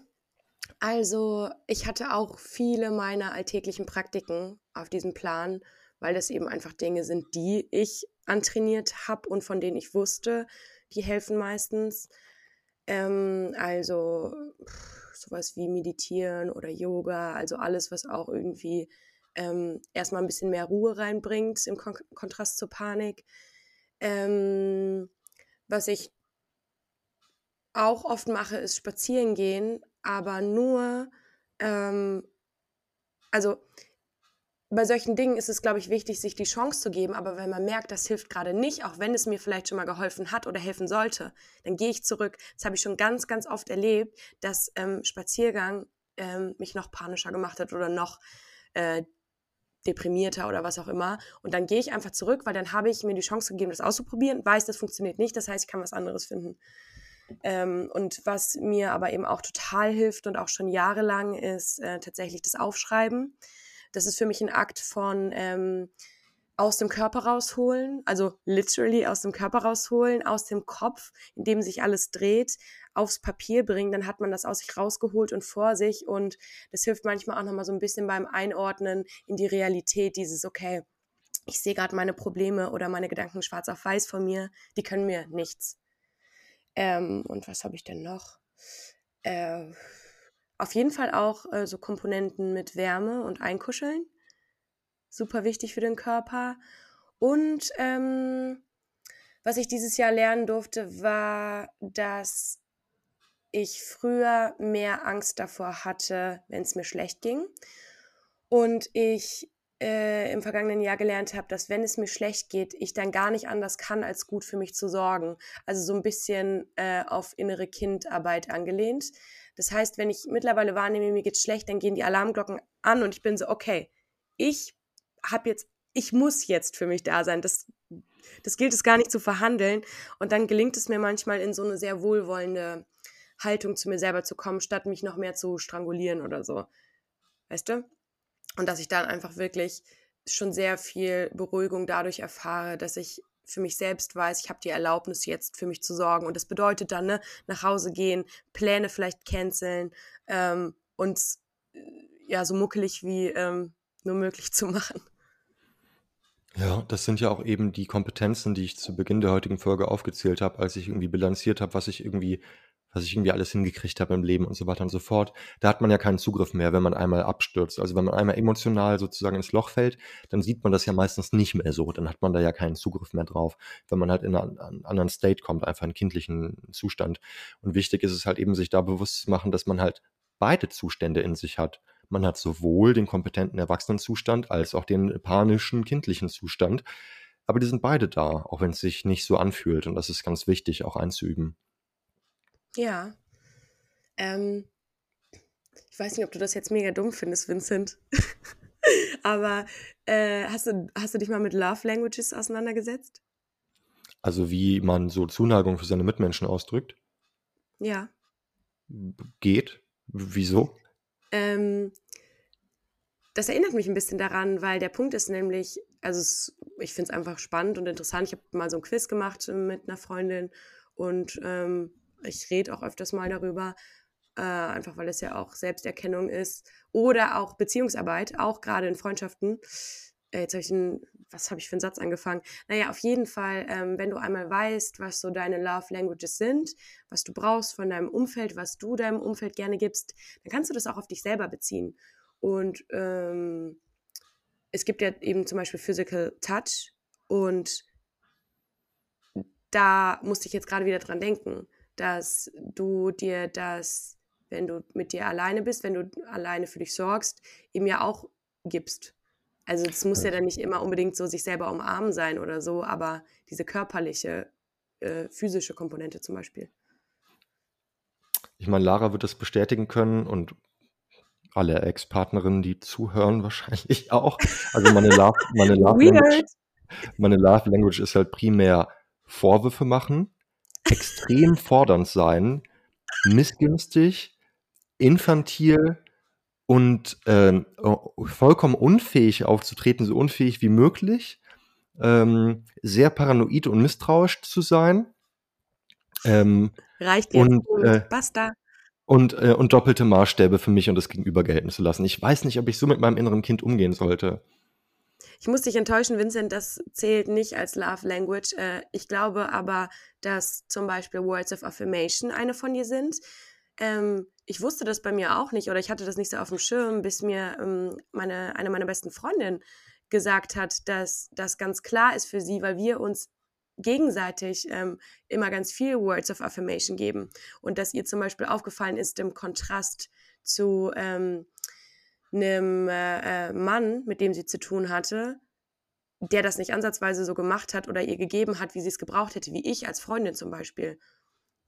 also, ich hatte auch viele meiner alltäglichen Praktiken auf diesem Plan, weil das eben einfach Dinge sind, die ich antrainiert habe und von denen ich wusste, die helfen meistens. Ähm, also sowas wie Meditieren oder Yoga, also alles, was auch irgendwie ähm, erstmal ein bisschen mehr Ruhe reinbringt im Kon Kontrast zur Panik. Ähm, was ich auch oft mache, ist spazieren gehen, aber nur, ähm, also bei solchen Dingen ist es, glaube ich, wichtig, sich die Chance zu geben. Aber wenn man merkt, das hilft gerade nicht, auch wenn es mir vielleicht schon mal geholfen hat oder helfen sollte, dann gehe ich zurück. Das habe ich schon ganz, ganz oft erlebt, dass ähm, Spaziergang ähm, mich noch panischer gemacht hat oder noch äh, deprimierter oder was auch immer. Und dann gehe ich einfach zurück, weil dann habe ich mir die Chance gegeben, das auszuprobieren, weiß, das funktioniert nicht, das heißt, ich kann was anderes finden. Ähm, und was mir aber eben auch total hilft und auch schon jahrelang ist äh, tatsächlich das Aufschreiben. Das ist für mich ein Akt von ähm, aus dem Körper rausholen, also literally aus dem Körper rausholen, aus dem Kopf, in dem sich alles dreht, aufs Papier bringen, dann hat man das aus sich rausgeholt und vor sich und das hilft manchmal auch nochmal so ein bisschen beim Einordnen in die Realität, dieses, okay, ich sehe gerade meine Probleme oder meine Gedanken schwarz auf weiß von mir, die können mir nichts. Ähm, und was habe ich denn noch? Äh, auf jeden Fall auch äh, so Komponenten mit Wärme und Einkuscheln super wichtig für den Körper. Und ähm, was ich dieses Jahr lernen durfte, war, dass ich früher mehr Angst davor hatte, wenn es mir schlecht ging. Und ich äh, im vergangenen Jahr gelernt habe, dass wenn es mir schlecht geht, ich dann gar nicht anders kann, als gut für mich zu sorgen. Also so ein bisschen äh, auf innere Kindarbeit angelehnt. Das heißt, wenn ich mittlerweile wahrnehme, mir geht's schlecht, dann gehen die Alarmglocken an und ich bin so, okay, ich habe jetzt, ich muss jetzt für mich da sein. Das, das gilt es gar nicht zu verhandeln. Und dann gelingt es mir manchmal in so eine sehr wohlwollende Haltung zu mir selber zu kommen, statt mich noch mehr zu strangulieren oder so. Weißt du? Und dass ich dann einfach wirklich schon sehr viel Beruhigung dadurch erfahre, dass ich für mich selbst weiß, ich habe die Erlaubnis jetzt für mich zu sorgen. Und das bedeutet dann, ne, nach Hause gehen, Pläne vielleicht canceln ähm, und äh, ja, so muckelig wie ähm, nur möglich zu machen. Ja, das sind ja auch eben die Kompetenzen, die ich zu Beginn der heutigen Folge aufgezählt habe, als ich irgendwie bilanziert habe, was ich irgendwie was ich irgendwie alles hingekriegt habe im Leben und so weiter und so fort. Da hat man ja keinen Zugriff mehr, wenn man einmal abstürzt. Also wenn man einmal emotional sozusagen ins Loch fällt, dann sieht man das ja meistens nicht mehr so. Dann hat man da ja keinen Zugriff mehr drauf, wenn man halt in einen anderen State kommt, einfach einen kindlichen Zustand. Und wichtig ist es halt eben, sich da bewusst zu machen, dass man halt beide Zustände in sich hat. Man hat sowohl den kompetenten Erwachsenenzustand als auch den panischen kindlichen Zustand. Aber die sind beide da, auch wenn es sich nicht so anfühlt. Und das ist ganz wichtig, auch einzuüben. Ja. Ähm, ich weiß nicht, ob du das jetzt mega dumm findest, Vincent. Aber äh, hast, du, hast du dich mal mit Love Languages auseinandergesetzt? Also wie man so Zuneigung für seine Mitmenschen ausdrückt? Ja. Geht. Wieso? Ähm, das erinnert mich ein bisschen daran, weil der Punkt ist nämlich, also es, ich finde es einfach spannend und interessant. Ich habe mal so ein Quiz gemacht mit einer Freundin und ähm, ich rede auch öfters mal darüber, äh, einfach weil es ja auch Selbsterkennung ist oder auch Beziehungsarbeit, auch gerade in Freundschaften. Äh, jetzt habe ich einen, was habe ich für einen Satz angefangen? Naja, auf jeden Fall, ähm, wenn du einmal weißt, was so deine Love Languages sind, was du brauchst von deinem Umfeld, was du deinem Umfeld gerne gibst, dann kannst du das auch auf dich selber beziehen. Und ähm, es gibt ja eben zum Beispiel Physical Touch und da musste ich jetzt gerade wieder dran denken, dass du dir das, wenn du mit dir alleine bist, wenn du alleine für dich sorgst, eben ja auch gibst. Also es muss ja dann nicht immer unbedingt so sich selber umarmen sein oder so, aber diese körperliche, äh, physische Komponente zum Beispiel. Ich meine, Lara wird das bestätigen können und alle Ex-Partnerinnen, die zuhören, wahrscheinlich auch. Also meine Love, meine Love Language, meine Love Language ist halt primär Vorwürfe machen, extrem fordernd sein, missgünstig, infantil und äh, vollkommen unfähig aufzutreten, so unfähig wie möglich, ähm, sehr paranoid und misstrauisch zu sein. Ähm, Reicht jetzt und, äh, basta und, äh, und doppelte Maßstäbe für mich und das Gegenüber gelten zu lassen. Ich weiß nicht, ob ich so mit meinem inneren Kind umgehen sollte. Ich muss dich enttäuschen, Vincent, das zählt nicht als Love Language. Äh, ich glaube aber, dass zum Beispiel Words of Affirmation eine von dir sind. Ähm, ich wusste das bei mir auch nicht oder ich hatte das nicht so auf dem Schirm, bis mir ähm, meine, eine meiner besten Freundinnen gesagt hat, dass das ganz klar ist für sie, weil wir uns gegenseitig ähm, immer ganz viel Words of Affirmation geben. Und dass ihr zum Beispiel aufgefallen ist im Kontrast zu ähm, einem äh, äh, Mann, mit dem sie zu tun hatte, der das nicht ansatzweise so gemacht hat oder ihr gegeben hat, wie sie es gebraucht hätte, wie ich als Freundin zum Beispiel.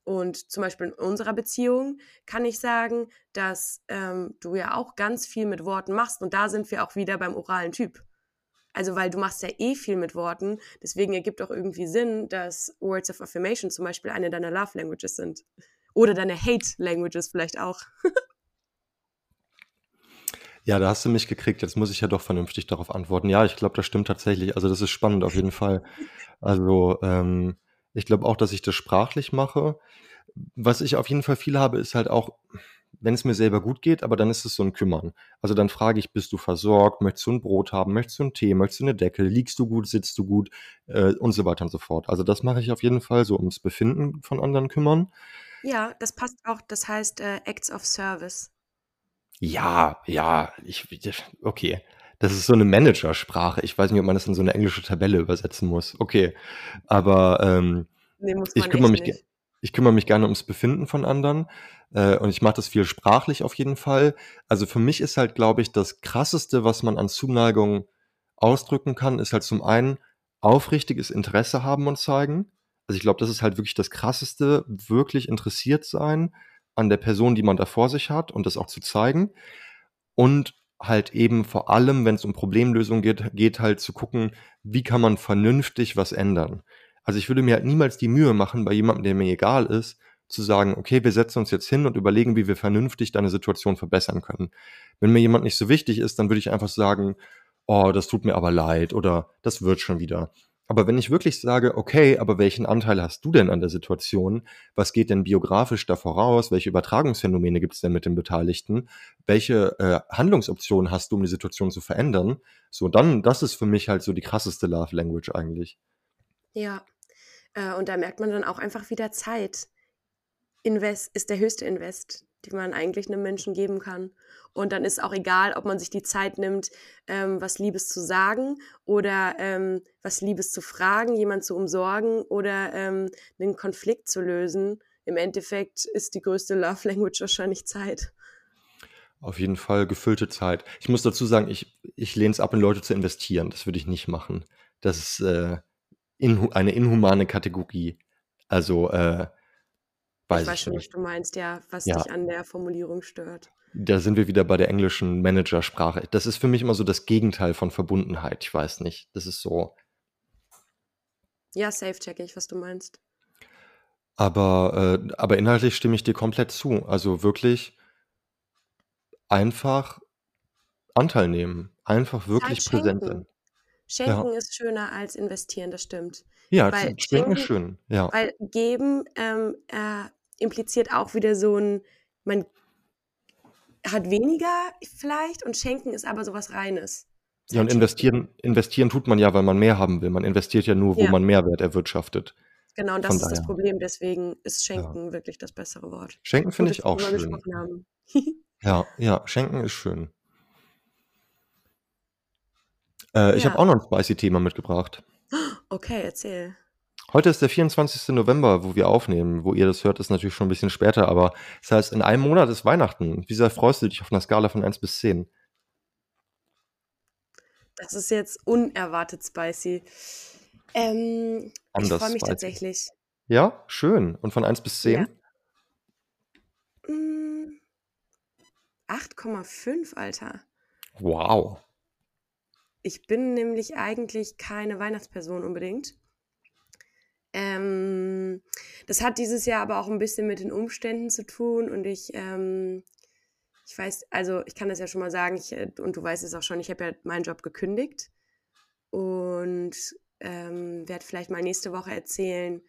Und zum Beispiel in unserer Beziehung kann ich sagen, dass ähm, du ja auch ganz viel mit Worten machst. Und da sind wir auch wieder beim oralen Typ. Also, weil du machst ja eh viel mit Worten. Deswegen ergibt auch irgendwie Sinn, dass Words of Affirmation zum Beispiel eine deiner Love Languages sind. Oder deine Hate Languages vielleicht auch. ja, da hast du mich gekriegt. Jetzt muss ich ja doch vernünftig darauf antworten. Ja, ich glaube, das stimmt tatsächlich. Also, das ist spannend auf jeden Fall. Also, ähm, ich glaube auch, dass ich das sprachlich mache. Was ich auf jeden Fall viel habe, ist halt auch, wenn es mir selber gut geht, aber dann ist es so ein Kümmern. Also dann frage ich, bist du versorgt? Möchtest du ein Brot haben? Möchtest du einen Tee? Möchtest du eine Decke? Liegst du gut? Sitzt du gut? Äh, und so weiter und so fort. Also das mache ich auf jeden Fall, so ums Befinden von anderen kümmern. Ja, das passt auch. Das heißt äh, Acts of Service. Ja, ja, ich, okay. Das ist so eine Managersprache. Ich weiß nicht, ob man das in so eine englische Tabelle übersetzen muss. Okay. Aber ähm, nee, ich kümmere mich, nicht ich kümmere mich gerne ums Befinden von anderen äh, und ich mache das viel sprachlich auf jeden Fall. Also für mich ist halt, glaube ich, das Krasseste, was man an Zuneigung ausdrücken kann, ist halt zum einen aufrichtiges Interesse haben und zeigen. Also ich glaube, das ist halt wirklich das Krasseste, wirklich interessiert sein an der Person, die man da vor sich hat und das auch zu zeigen. Und halt eben vor allem, wenn es um Problemlösung geht, geht halt zu gucken, wie kann man vernünftig was ändern. Also ich würde mir halt niemals die Mühe machen, bei jemandem, der mir egal ist, zu sagen, okay, wir setzen uns jetzt hin und überlegen, wie wir vernünftig deine Situation verbessern können. Wenn mir jemand nicht so wichtig ist, dann würde ich einfach sagen, oh, das tut mir aber leid oder das wird schon wieder. Aber wenn ich wirklich sage, okay, aber welchen Anteil hast du denn an der Situation? Was geht denn biografisch da voraus? Welche Übertragungsphänomene gibt es denn mit den Beteiligten? Welche äh, Handlungsoptionen hast du, um die Situation zu verändern? So, dann, das ist für mich halt so die krasseste Love Language eigentlich. Ja, äh, und da merkt man dann auch einfach wieder Zeit. Invest ist der höchste Invest, den man eigentlich einem Menschen geben kann. Und dann ist auch egal, ob man sich die Zeit nimmt, ähm, was Liebes zu sagen oder ähm, was Liebes zu fragen, jemand zu umsorgen oder ähm, einen Konflikt zu lösen. Im Endeffekt ist die größte Love Language wahrscheinlich Zeit. Auf jeden Fall gefüllte Zeit. Ich muss dazu sagen, ich, ich lehne es ab, in Leute zu investieren. Das würde ich nicht machen. Das ist, äh, inhu eine inhumane Kategorie. Also, äh, weiß ich weiß schon, was du meinst, ja, was ja. dich an der Formulierung stört. Da sind wir wieder bei der englischen Managersprache. Das ist für mich immer so das Gegenteil von Verbundenheit. Ich weiß nicht. Das ist so. Ja, safe check ich, was du meinst. Aber, äh, aber inhaltlich stimme ich dir komplett zu. Also wirklich einfach Anteil nehmen. Einfach wirklich präsent sein. schenken. Ja. Schenken ist schöner als investieren, das stimmt. Ja, Weil schenken ist schön, ja. weil geben, ähm, äh, impliziert auch wieder so 'n man hat weniger vielleicht und schenken ist aber so was Reines. Ja, und investieren investieren tut man ja, weil man mehr haben will. Man investiert ja nur, wo Ja. man Mehrwert erwirtschaftet. Genau, und das Von ist das daher. Problem, deswegen ist Ja. schenken wirklich das bessere Wort. Schenken finde ich auch schön. Ja, ja, schenken ist schön. Äh, ich habe Ja. auch noch 'n spicy Thema mitgebracht. Okay, erzähl. Heute ist der 24. November, wo wir aufnehmen. Wo ihr das hört, ist natürlich schon 'n bisschen später, aber das heißt, in einem Monat ist Weihnachten. Wie sehr freust du dich auf 'ner Skala von 1 bis 10? Das ist jetzt unerwartet spicy. Ähm, ich freue mich spicy. tatsächlich. Ja, schön. Und von 1 bis 10? Ja. Hm 8,5, Alter. Wow. Ich bin nämlich eigentlich keine Weihnachtsperson unbedingt. Ähm, das hat dieses Jahr aber auch 'n bisschen mit den Umständen zu tun und ich, ähm ich weiß also, ich kann das ja schon mal sagen, ich äh, und du weißt es auch schon, ich habe ja meinen Job gekündigt und, ähm, werde vielleicht mal nächste Woche erzählen,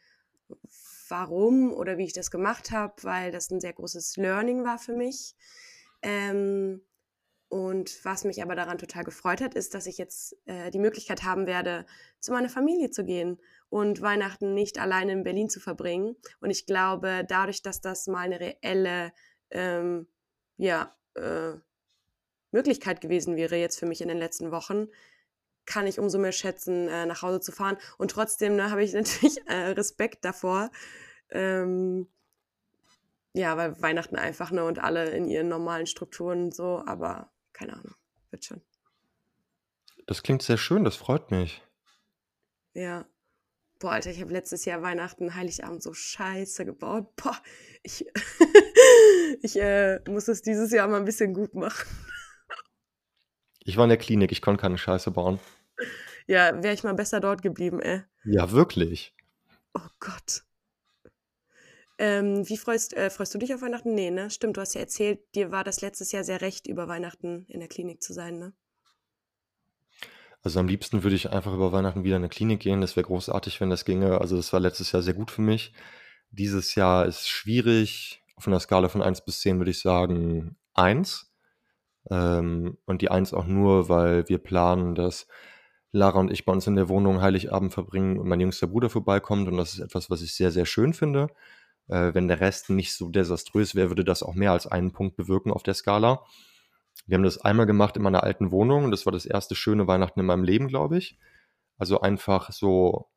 warum oder wie ich das gemacht habe, weil das 'n sehr großes Learning war für mich. Ähm, und was mich aber daran total gefreut hat, ist, dass ich jetzt, äh, die Möglichkeit haben werde, zu meiner Familie zu gehen und Weihnachten nicht alleine in Berlin zu verbringen. Und ich glaube, dadurch, dass das mal 'ne reelle, ähm, ja, äh, Möglichkeit gewesen wäre jetzt für mich in den letzten Wochen, kann ich umso mehr schätzen, äh, nach Hause zu fahren. Und trotzdem, ne, habe ich natürlich, äh, Respekt davor, ähm ja, weil Weihnachten einfach, ne, und alle in ihren normalen Strukturen und so, aber keine Ahnung, wird schon. Das klingt sehr schön, das freut mich. Ja. Boah, Alter, ich habe letztes Jahr Weihnachten, Heiligabend so Scheiße gebaut. Boah, ich ich, äh, muss es dieses Jahr mal 'n bisschen gut machen. Ich war in der Klinik, ich konnte keine Scheiße bauen. Ja, wäre ich mal besser dort geblieben, ey. Ja, wirklich. Oh Gott. Ähm, wie freust äh, freust du dich auf Weihnachten? Ne, ne? Stimmt, du hast ja erzählt, dir war das letztes Jahr sehr recht, über Weihnachten in der Klinik zu sein, ne? Also, am liebsten würde ich einfach über Weihnachten wieder in 'ne Klinik gehen. Das wäre großartig, wenn das ginge. Also, das war letztes Jahr sehr gut für mich. Dieses Jahr ist schwierig. Auf 'ner Skala von 1 bis 10 würde ich sagen 1. Ähm, und die 1 auch nur, weil wir planen, dass Lara und ich bei uns in der Wohnung Heiligabend verbringen und mein jüngster Bruder vorbeikommt und das ist etwas, was ich sehr, sehr schön finde. Äh, wenn der Rest nicht so desaströs wäre, würde das auch mehr als einen Punkt bewirken auf der Skala. Wir haben das einmal gemacht in meiner alten Wohnung das war das erste schöne Weihnachten in meinem Leben, glaube ich. Also, einfach so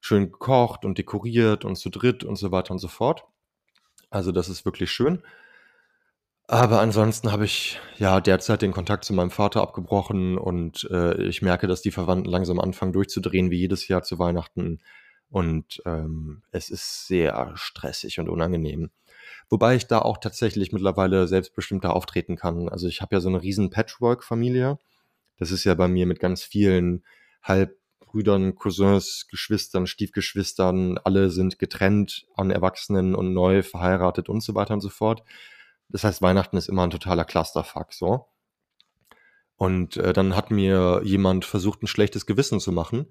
schön gekocht und dekoriert und zu dritt und so weiter und so fort. Also, das ist wirklich schön. Aber ansonsten habe ich, ja, derzeit den Kontakt zu meinem Vater abgebrochen und, äh, ich merke, dass die Verwandten langsam anfangen durchzudrehen wie jedes Jahr zu Weihnachten und, ähm, es ist sehr stressig und unangenehm. Wobei ich da auch tatsächlich mittlerweile selbstbestimmter auftreten kann. Also, ich habe ja so 'ne riesen Patchwork-Familie. Das ist ja bei mir mit ganz vielen Halbbrüdern, Cousins, Geschwistern, Stiefgeschwistern. Alle sind getrennt an Erwachsenen und neu verheiratet und so weiter und so fort. Das heißt, Weihnachten ist immer 'n totaler Clusterfuck so. Und, äh, dann hat mir jemand versucht, 'n schlechtes Gewissen zu machen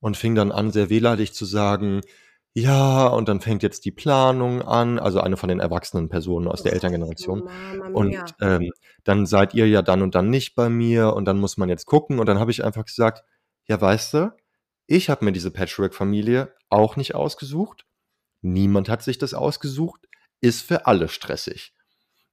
und fing dann an, sehr wehleidig zu sagen: „Ja, und dann fängt jetzt die Planung an.“ Also, eine von den erwachsenen Personen aus der Elterngeneration. Und, ähm, dann seid ihr ja dann und dann nicht bei mir und dann muss man jetzt gucken. Und dann habe ich einfach gesagt: „Ja, weißt du, ich habe mir diese Patchwork-Familie auch nicht ausgesucht. Niemand hat sich das ausgesucht. Ist für alle stressig.“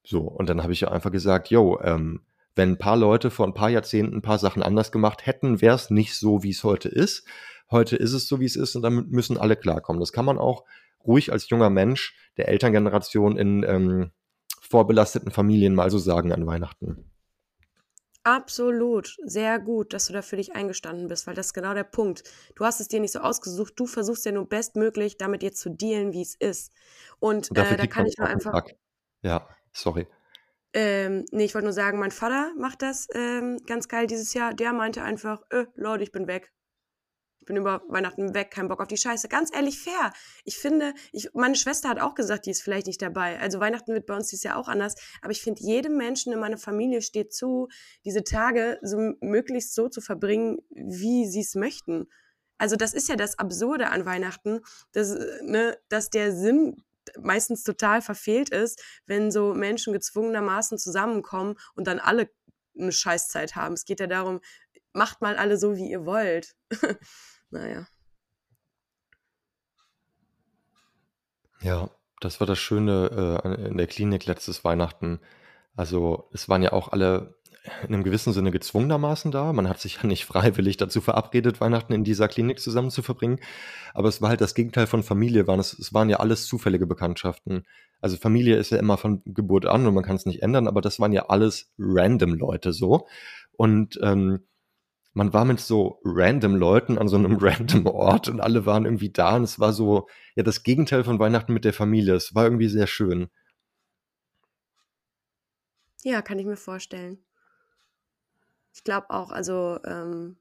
So, und dann habe ich ja einfach gesagt: „Jo, ähm, wenn 'n paar Leute vor 'n paar Jahrzehnten 'n paar Sachen anders gemacht hätten, wäre es nicht so, wie's heute ist. Heute ist es so, wie's ist und damit müssen alle klarkommen.“ Das kann man auch ruhig als junger Mensch der Elterngeneration in, ähm, vorbelasteten Familien mal so sagen an Weihnachten. Absolut. Sehr gut, dass du da für dich eingestanden bist, weil das ist genau der Punkt. Du hast es dir nicht so ausgesucht. Du versuchst ja nur bestmöglich, damit jetzt zu dealen, wie's ist. Und, Und äh, da kann ich nur einfach Tag. Ja, sorry. Ähm, ne, ich wollte nur sagen, mein Vater macht das, ähm, ganz geil dieses Jahr. Der meinte einfach: „Äh, Leute, ich bin weg.“ Bin über Weihnachten weg, kein Bock auf die Scheiße. Ganz ehrlich, fair. Ich finde, ich, meine Schwester hat auch gesagt, die ist vielleicht nicht dabei. Also Weihnachten wird bei uns dieses Jahr auch anders. Aber ich finde, jedem Menschen in meiner Familie steht zu, diese Tage so möglichst so zu verbringen, wie sie es möchten. Also das ist ja das Absurde an Weihnachten, dass, ne, dass der Sinn meistens total verfehlt ist, wenn so Menschen gezwungenermaßen zusammenkommen und dann alle eine Scheißzeit haben. Es geht ja darum, macht mal alle so, wie ihr wollt. naja. Ja, das war das Schöne äh, in der Klinik letztes Weihnachten. Also es waren ja auch alle in einem gewissen Sinne gezwungenermaßen da. Man hat sich ja nicht freiwillig dazu verabredet, Weihnachten in dieser Klinik zusammen zu verbringen. Aber es war halt das Gegenteil von Familie. Waren es, es waren ja alles zufällige Bekanntschaften. Also Familie ist ja immer von Geburt an und man kann es nicht ändern, aber das waren ja alles random Leute so. Und ähm, man war mit so random Leuten an so einem random Ort und alle waren irgendwie da und es war so, ja, das Gegenteil von Weihnachten mit der Familie. Es war irgendwie sehr schön. Ja, kann ich mir vorstellen. Ich glaube auch, also ähm,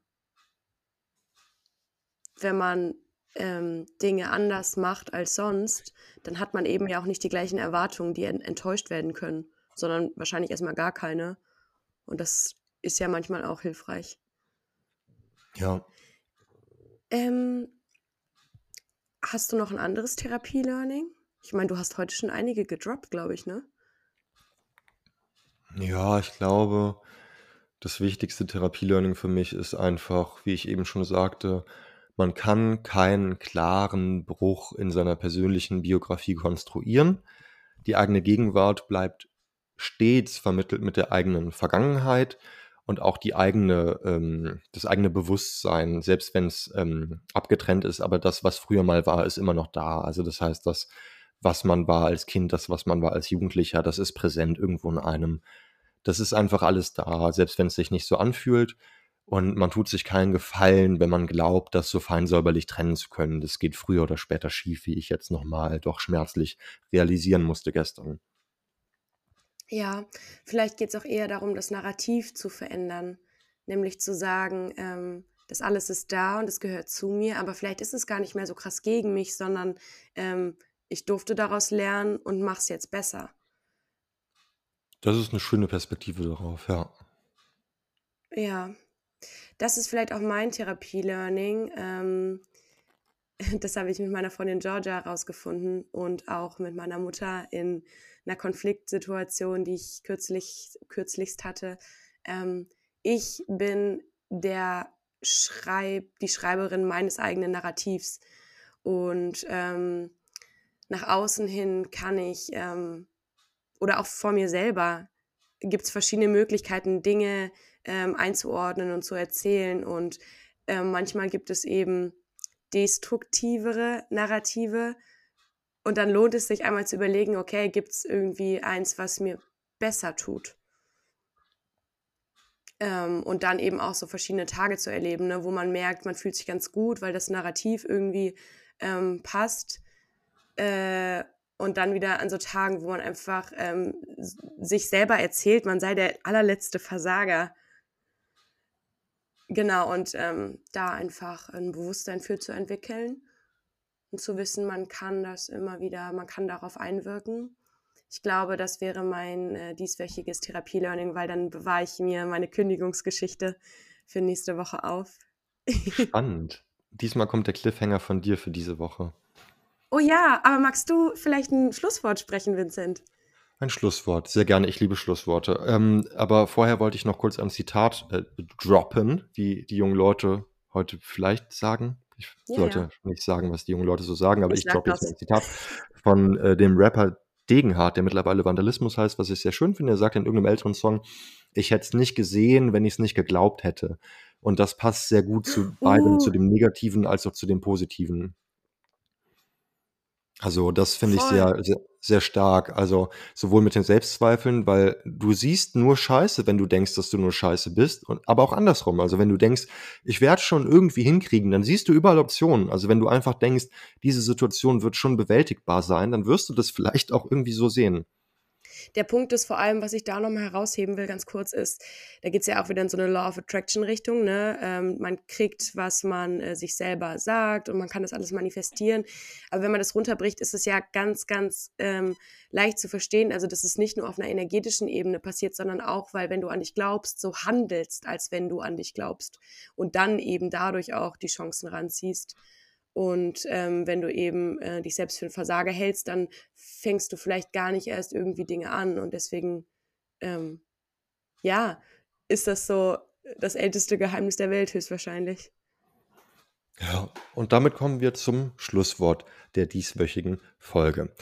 wenn man ähm, Dinge anders macht als sonst, dann hat man eben ja auch nicht die gleichen Erwartungen, die enttäuscht werden können, sondern wahrscheinlich erstmal gar keine. Und das ist ja manchmal auch hilfreich. Ja. Ähm, hast du noch ein anderes Therapie-Learning? Ich meine, du hast heute schon einige gedroppt, glaube ich, ne? Ja, ich glaube, das wichtigste Therapie-Learning für mich ist einfach, wie ich eben schon sagte, man kann keinen klaren Bruch in seiner persönlichen Biografie konstruieren. Die eigene Gegenwart bleibt stets vermittelt mit der eigenen Vergangenheit und auch die eigene, ähm, das eigene Bewusstsein, selbst wenn es ähm, abgetrennt ist, aber das, was früher mal war, ist immer noch da. Also das heißt, das, was man war als Kind, das, was man war als Jugendlicher, das ist präsent irgendwo in einem. Das ist einfach alles da, selbst wenn es sich nicht so anfühlt. Und man tut sich keinen Gefallen, wenn man glaubt, das so fein säuberlich trennen zu können. Das geht früher oder später schief, wie ich jetzt nochmal doch schmerzlich realisieren musste gestern. Ja, vielleicht geht es auch eher darum, das Narrativ zu verändern. Nämlich zu sagen, ähm, das alles ist da und es gehört zu mir, aber vielleicht ist es gar nicht mehr so krass gegen mich, sondern ähm, ich durfte daraus lernen und mache es jetzt besser. Das ist eine schöne Perspektive darauf, ja. Ja, das ist vielleicht auch mein Therapie-Learning. Ähm, das habe ich mit meiner Freundin Georgia herausgefunden und auch mit meiner Mutter in einer Konfliktsituation, die ich kürzlich, kürzlichst hatte. Ähm, ich bin der Schreib, die Schreiberin meines eigenen Narrativs. Und ähm, nach außen hin kann ich ähm, oder auch vor mir selber gibt es verschiedene Möglichkeiten, Dinge ähm, einzuordnen und zu erzählen. Und ähm, manchmal gibt es eben destruktivere Narrative. Und dann lohnt es sich einmal zu überlegen, okay, gibt es irgendwie eins, was mir besser tut? Ähm, und dann eben auch so verschiedene Tage zu erleben, ne, wo man merkt, man fühlt sich ganz gut, weil das Narrativ irgendwie ähm, passt. Äh, und dann wieder an so Tagen, wo man einfach ähm, sich selber erzählt, man sei der allerletzte Versager. Genau, und ähm, da einfach ein Bewusstsein für zu entwickeln zu wissen, man kann das immer wieder, man kann darauf einwirken. Ich glaube, das wäre mein äh, dieswöchiges Therapie-Learning, weil dann bewahre ich mir meine Kündigungsgeschichte für nächste Woche auf. Spannend. Diesmal kommt der Cliffhanger von dir für diese Woche. Oh ja, aber magst du vielleicht ein Schlusswort sprechen, Vincent? Ein Schlusswort, sehr gerne. Ich liebe Schlussworte. Ähm, aber vorher wollte ich noch kurz ein Zitat äh, droppen, wie die jungen Leute heute vielleicht sagen. Ich ja, sollte ja. nicht sagen, was die jungen Leute so sagen, aber ich, ich droppe jetzt ein Zitat von äh, dem Rapper Degenhardt, der mittlerweile Vandalismus heißt, was ich sehr schön finde. Er sagt in irgendeinem älteren Song, ich hätte es nicht gesehen, wenn ich es nicht geglaubt hätte. Und das passt sehr gut zu beidem, uh. zu dem Negativen als auch zu dem Positiven. Also, das finde ich sehr, sehr, sehr stark. Also, sowohl mit den Selbstzweifeln, weil du siehst nur Scheiße, wenn du denkst, dass du nur Scheiße bist, und, aber auch andersrum. Also, wenn du denkst, ich werde schon irgendwie hinkriegen, dann siehst du überall Optionen. Also, wenn du einfach denkst, diese Situation wird schon bewältigbar sein, dann wirst du das vielleicht auch irgendwie so sehen. Der Punkt ist vor allem, was ich da nochmal herausheben will, ganz kurz, ist, da geht es ja auch wieder in so eine Law of Attraction Richtung. Ne? Ähm, man kriegt, was man äh, sich selber sagt und man kann das alles manifestieren. Aber wenn man das runterbricht, ist es ja ganz, ganz ähm, leicht zu verstehen. Also, dass es nicht nur auf einer energetischen Ebene passiert, sondern auch, weil wenn du an dich glaubst, so handelst, als wenn du an dich glaubst. Und dann eben dadurch auch die Chancen ranziehst. Und ähm, wenn du eben äh, dich selbst für einen Versager hältst, dann fängst du vielleicht gar nicht erst irgendwie Dinge an. Und deswegen, ähm, ja, ist das so das älteste Geheimnis der Welt höchstwahrscheinlich. Ja, und damit kommen wir zum Schlusswort der dieswöchigen Folge.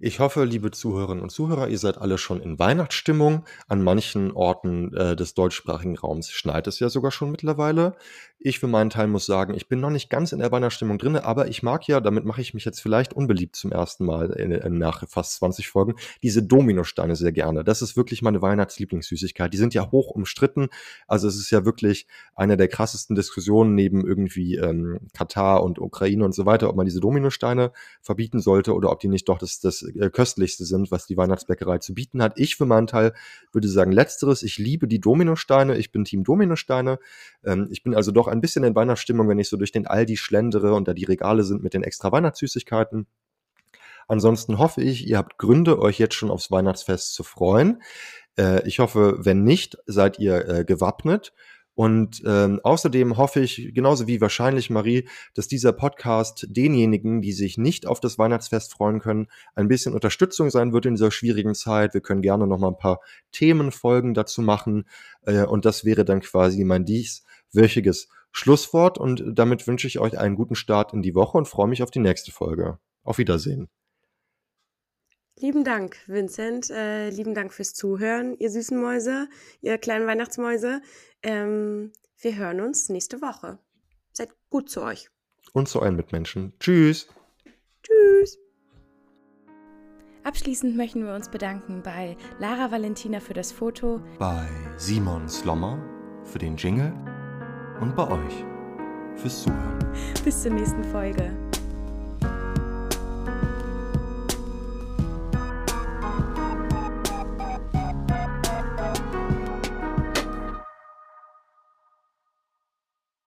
Ich hoffe, liebe Zuhörerinnen und Zuhörer, ihr seid alle schon in Weihnachtsstimmung. An manchen Orten äh, des deutschsprachigen Raums schneit es ja sogar schon mittlerweile. Ich für meinen Teil muss sagen, ich bin noch nicht ganz in der Weihnachtsstimmung drin, aber ich mag ja, damit mache ich mich jetzt vielleicht unbeliebt zum ersten Mal in, in, nach fast 20 Folgen, diese Dominosteine sehr gerne. Das ist wirklich meine Weihnachtslieblingssüßigkeit. Die sind ja hoch umstritten. Also es ist ja wirklich eine der krassesten Diskussionen neben irgendwie ähm, Katar und Ukraine und so weiter, ob man diese Dominosteine verbieten sollte oder ob die nicht doch das, das äh, köstlichste sind, was die Weihnachtsbäckerei zu bieten hat. Ich für meinen Teil würde sagen letzteres. Ich liebe die Dominosteine. Ich bin Team Dominosteine. Ähm, ich bin also doch ein bisschen in Weihnachtsstimmung, wenn ich so durch den Aldi schlendere und da die Regale sind mit den extra Weihnachtssüßigkeiten. Ansonsten hoffe ich, ihr habt Gründe, euch jetzt schon aufs Weihnachtsfest zu freuen. Äh, ich hoffe, wenn nicht, seid ihr äh, gewappnet. Und ähm, außerdem hoffe ich, genauso wie wahrscheinlich Marie, dass dieser Podcast denjenigen, die sich nicht auf das Weihnachtsfest freuen können, ein bisschen Unterstützung sein wird in dieser schwierigen Zeit. Wir können gerne noch mal ein paar Themenfolgen dazu machen. Äh, und das wäre dann quasi mein dieswöchiges Schlusswort und damit wünsche ich euch einen guten Start in die Woche und freue mich auf die nächste Folge. Auf Wiedersehen. Lieben Dank, Vincent. Äh, lieben Dank fürs Zuhören, ihr süßen Mäuse, ihr kleinen Weihnachtsmäuse. Ähm, wir hören uns nächste Woche. Seid gut zu euch. Und zu euren Mitmenschen. Tschüss. Tschüss. Abschließend möchten wir uns bedanken bei Lara Valentina für das Foto, bei Simon Slommer für den Jingle und bei euch fürs Zuhören. Bis zur nächsten Folge.